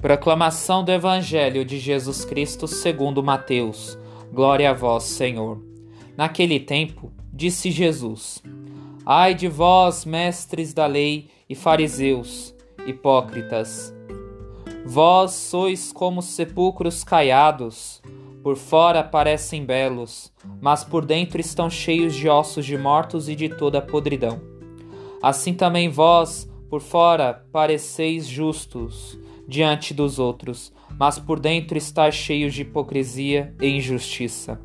Proclamação do Evangelho de Jesus Cristo segundo Mateus. Glória a vós, Senhor. Naquele tempo, disse Jesus: Ai de vós, mestres da lei e fariseus, hipócritas! Vós sois como sepulcros caiados, por fora parecem belos, mas por dentro estão cheios de ossos de mortos e de toda podridão. Assim também vós, por fora, pareceis justos diante dos outros, mas por dentro está cheio de hipocrisia e injustiça.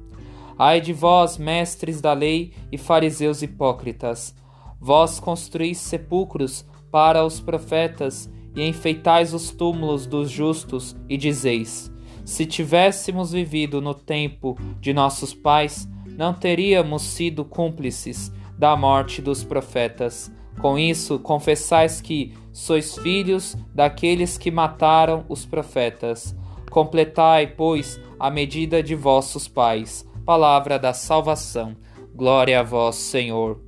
Ai de vós, mestres da lei e fariseus hipócritas! Vós construís sepulcros para os profetas e enfeitais os túmulos dos justos, e dizeis: Se tivéssemos vivido no tempo de nossos pais, não teríamos sido cúmplices da morte dos profetas. Com isso, confessais que sois filhos daqueles que mataram os profetas. Completai, pois, a medida de vossos pais. Palavra da salvação. Glória a vós, Senhor.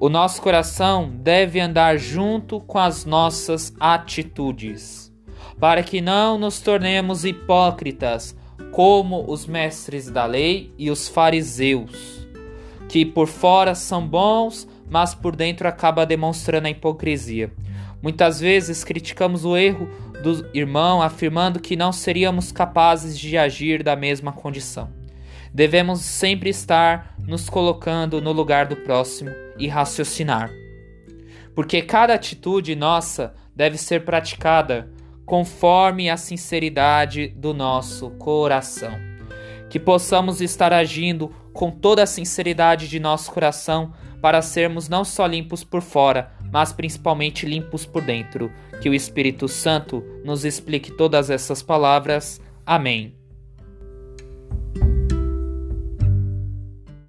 O nosso coração deve andar junto com as nossas atitudes, para que não nos tornemos hipócritas como os mestres da lei e os fariseus, que por fora são bons, mas por dentro acaba demonstrando a hipocrisia. Muitas vezes criticamos o erro do irmão afirmando que não seríamos capazes de agir da mesma condição. Devemos sempre estar nos colocando no lugar do próximo e raciocinar. Porque cada atitude nossa deve ser praticada conforme a sinceridade do nosso coração. Que possamos estar agindo com toda a sinceridade de nosso coração para sermos não só limpos por fora, mas principalmente limpos por dentro. Que o Espírito Santo nos explique todas essas palavras. Amém.